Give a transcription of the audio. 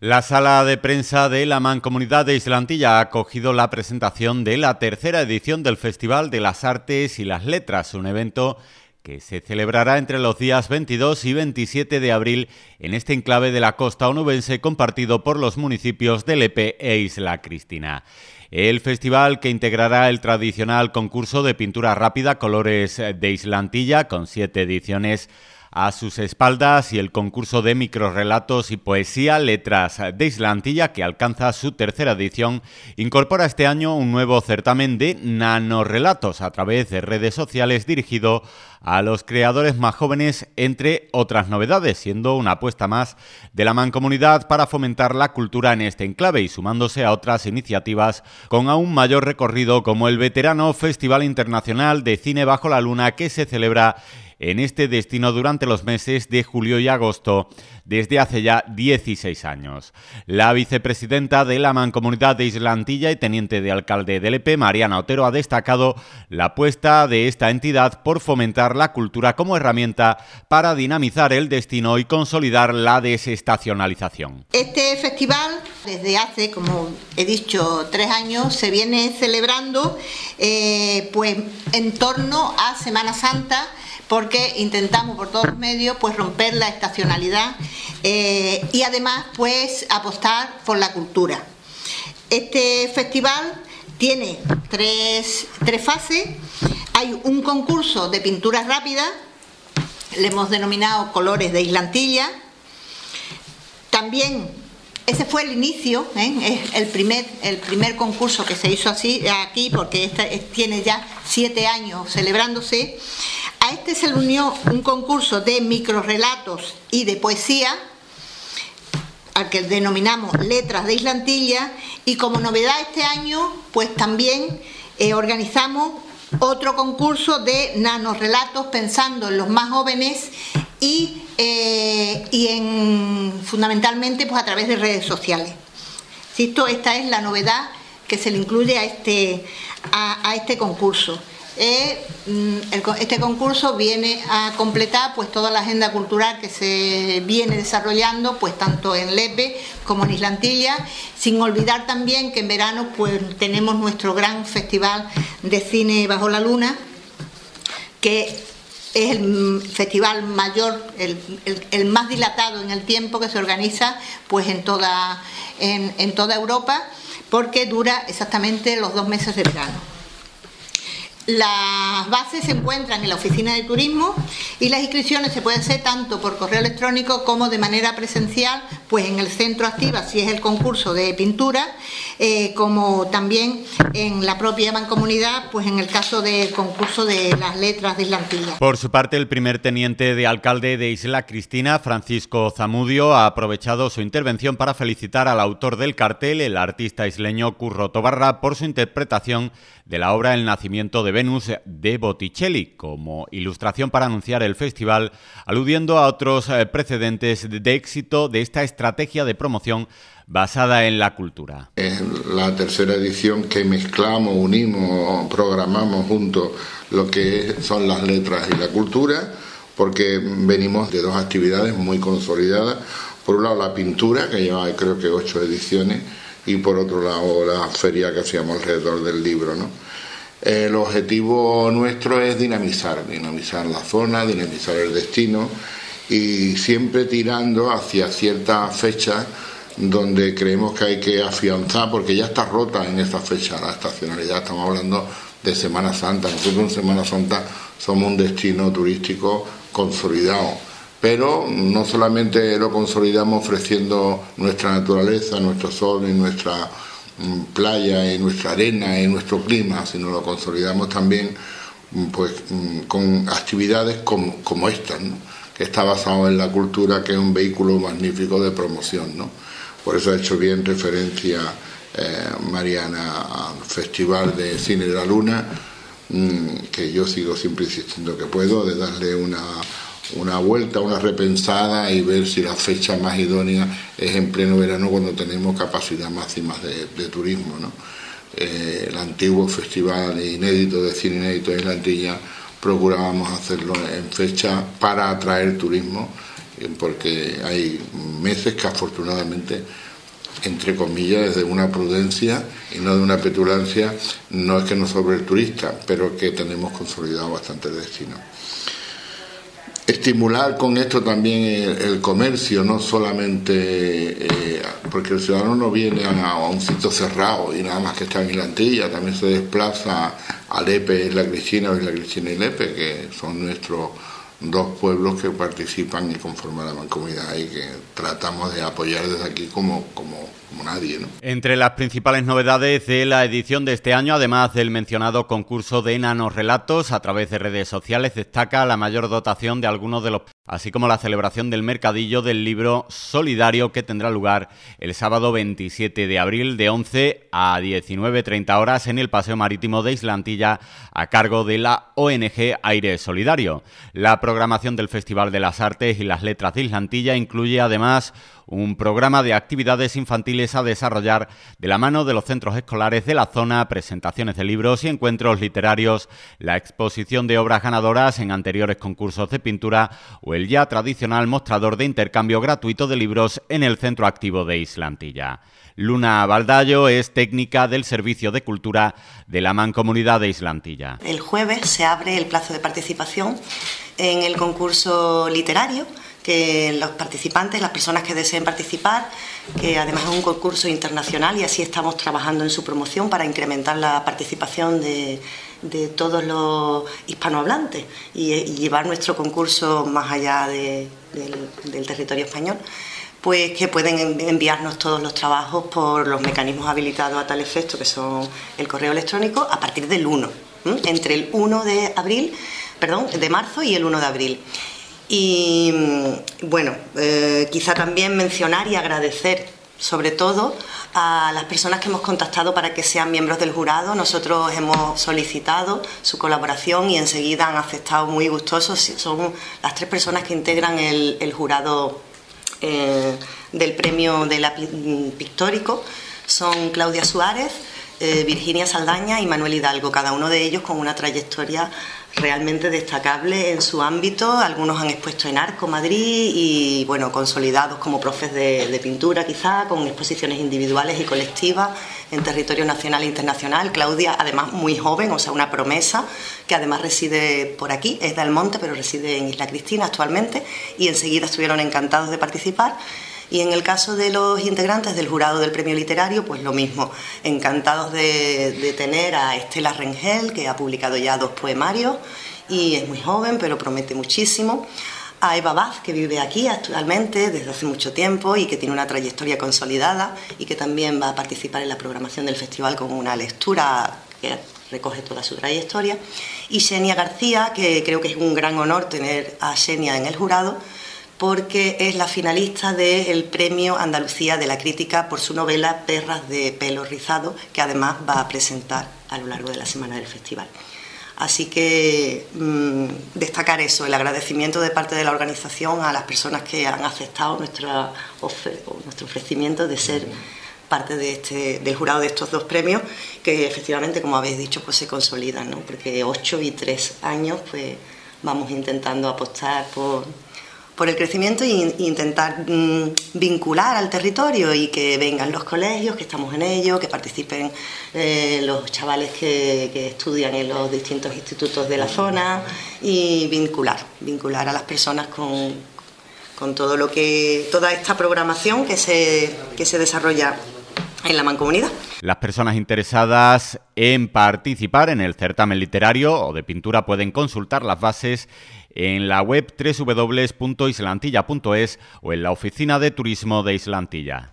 La sala de prensa de la Mancomunidad de Islantilla ha acogido la presentación de la tercera edición del Festival de las Artes y las Letras, un evento que se celebrará entre los días 22 y 27 de abril en este enclave de la costa onubense compartido por los municipios de Lepe e Isla Cristina. El festival que integrará el tradicional concurso de pintura rápida Colores de Islantilla con siete ediciones a sus espaldas y el concurso de microrelatos y poesía Letras de Islantilla, que alcanza su tercera edición, incorpora este año un nuevo certamen de nanorelatos a través de redes sociales dirigido a los creadores más jóvenes, entre otras novedades, siendo una apuesta más de la mancomunidad para fomentar la cultura en este enclave y sumándose a otras iniciativas con aún mayor recorrido como el veterano Festival Internacional de Cine Bajo la Luna que se celebra en este destino durante los meses de julio y agosto desde hace ya 16 años. La vicepresidenta de la Mancomunidad de Islantilla y teniente de alcalde del EP, Mariana Otero, ha destacado la apuesta de esta entidad por fomentar la cultura como herramienta para dinamizar el destino y consolidar la desestacionalización. Este festival, desde hace, como he dicho, tres años, se viene celebrando eh, pues, en torno a Semana Santa porque intentamos por todos los medios pues romper la estacionalidad eh, y además pues apostar por la cultura. Este festival tiene tres, tres fases. Hay un concurso de pinturas rápidas, le hemos denominado Colores de Islantilla. También ese fue el inicio, ¿eh? es el primer, el primer concurso que se hizo así aquí, porque este, tiene ya siete años celebrándose. A este se le unió un concurso de microrelatos y de poesía, al que denominamos Letras de Islantilla, y como novedad este año, pues también eh, organizamos otro concurso de nanorelatos pensando en los más jóvenes y, eh, y en, fundamentalmente pues a través de redes sociales. esta es la novedad que se le incluye a este, a este concurso. Eh, mm, este concurso viene a completar pues toda la agenda cultural que se viene desarrollando pues tanto en Lepe como en Islantilla, sin olvidar también que en verano pues tenemos nuestro gran festival de cine bajo la luna, que es el festival mayor, el, más dilatado en el tiempo que se organiza pues en toda, en toda Europa, porque dura exactamente los dos meses de verano. Las bases se encuentran en la oficina de turismo y las inscripciones se pueden hacer tanto por correo electrónico como de manera presencial, pues en el centro activa si es el concurso de pintura, eh, como también en la propia mancomunidad, pues en el caso del concurso de las letras de Islantilla. Por su parte, el primer teniente de alcalde de Isla Cristina, Francisco Zamudio, ha aprovechado su intervención para felicitar al autor del cartel, el artista isleño Curro Tobarra, por su interpretación de la obra El nacimiento de Venus de Botticelli como ilustración para anunciar el festival, aludiendo a otros eh, precedentes de éxito de esta estrategia de promoción basada en la cultura. Es la tercera edición que mezclamos, unimos, programamos juntos lo que son las letras y la cultura, porque venimos de dos actividades muy consolidadas. Por un lado la pintura, que lleva creo que ocho ediciones, y por otro lado la feria que hacíamos alrededor del libro. ¿no? El objetivo nuestro es dinamizar, dinamizar la zona, dinamizar el destino y siempre tirando hacia ciertas fechas donde creemos que hay que afianzar, porque ya está rota en esta fecha la estacionalidad, estamos hablando de Semana Santa, nosotros en Semana Santa somos un destino turístico consolidado. Pero no solamente lo consolidamos ofreciendo nuestra naturaleza, nuestro sol y nuestra playa y nuestra arena y nuestro clima, sino lo consolidamos también mm, pues, mm, con actividades como, como estas, que está basado en la cultura, que es un vehículo magnífico de promoción. ¿no? Por eso ha hecho bien referencia eh, Mariana al Festival de Cine de la Luna, que yo sigo siempre insistiendo que puedo, de darle una una vuelta, una repensada y ver si la fecha más idónea es en pleno verano cuando tenemos capacidad máxima de, turismo. ¿no? Eh, el antiguo festival inédito de cine inédito en la Antilla procurábamos hacerlo en fecha para atraer turismo, eh, porque hay meses que afortunadamente entre comillas, desde una prudencia y no de una petulancia, no es que no sobre el turista, pero que tenemos consolidado bastante destino. Estimular con esto también el, comercio, no solamente eh, porque el ciudadano no viene a, un sitio cerrado y nada más que está en Islantilla, también se desplaza a Lepe, Isla Cristina o Isla Cristina y Lepe, que son nuestros dos pueblos que participan y conforman la mancomunidad y que tratamos de apoyar desde aquí como, como, nadie. ¿no? Entre las principales novedades de la edición de este año, además del mencionado concurso de enanos relatos a través de redes sociales, destaca la mayor dotación de algunos de los así como la celebración del mercadillo del libro solidario que tendrá lugar el sábado 27 de abril de 11 a 19.30 horas en el Paseo Marítimo de Islantilla a cargo de la ONG Aire Solidario. La programación del Festival de las Artes y las Letras de Islantilla. Incluye además un programa de actividades infantiles a desarrollar de la mano de los centros escolares de la zona, presentaciones de libros y encuentros literarios, la exposición de obras ganadoras en anteriores concursos de pintura o el ya tradicional mostrador de intercambio gratuito de libros en el centro activo de Islantilla. Luna Baldallo es técnica del Servicio de Cultura de la Mancomunidad de Islantilla. El jueves se abre el plazo de participación en el concurso literario que los participantes, las personas que deseen participar, que además es un concurso internacional y así estamos trabajando en su promoción para incrementar la participación de, todos los hispanohablantes y, llevar nuestro concurso más allá del, territorio español pues que pueden enviarnos todos los trabajos por los mecanismos habilitados a tal efecto, que son el correo electrónico, a partir del 1, entre el 1 de abril, perdón, de marzo y el 1 de abril. Y mm, bueno, eh, quizá también mencionar y agradecer sobre todo a las personas que hemos contactado para que sean miembros del jurado. Nosotros hemos solicitado su colaboración y enseguida han aceptado muy gustosos. Son las tres personas que integran el, jurado eh, del premio de la pictórico. Son Claudia Suárez, eh, Virginia Saldaña y Manuel Hidalgo, cada uno de ellos con una trayectoria realmente destacable en su ámbito. Algunos han expuesto en Arco, Madrid y, bueno, consolidados como profes de, pintura quizá, con exposiciones individuales y colectivas en territorio nacional e internacional. Claudia, además, muy joven, o sea, una promesa, que además reside por aquí, es del Monte, pero reside en Isla Cristina actualmente, y enseguida estuvieron encantados de participar. Y en el caso de los integrantes del jurado del premio literario, pues lo mismo, encantados de, tener a Estela Rengel, que ha publicado ya dos poemarios y es muy joven, pero promete muchísimo. A Eva Baz, que vive aquí actualmente desde hace mucho tiempo y que tiene una trayectoria consolidada y que también va a participar en la programación del festival con una lectura que recoge toda su trayectoria. Y Xenia García, que creo que es un gran honor tener a Xenia en el jurado, porque es la finalista del Premio Andalucía de la Crítica por su novela Perras de pelo rizado, que además va a presentar a lo largo de la semana del festival. Así que mm, destacar eso, el agradecimiento de parte de la organización a las personas que han aceptado nuestro ofrecimiento de ser parte de este, del jurado de estos dos premios, que efectivamente, como habéis dicho, pues se consolidan, ¿no? porque ocho y tres años pues vamos intentando apostar por por el crecimiento e intentar mm, vincular al territorio y que vengan los colegios, que estamos en ello, que participen eh, los chavales que, estudian en los distintos institutos de la zona y vincular, vincular a las personas con, con todo lo que, toda esta programación que se, que se desarrolla en la mancomunidad. Las personas interesadas en participar en el certamen literario o de pintura pueden consultar las bases en la web www.islantilla.es o en la oficina de turismo de Islantilla.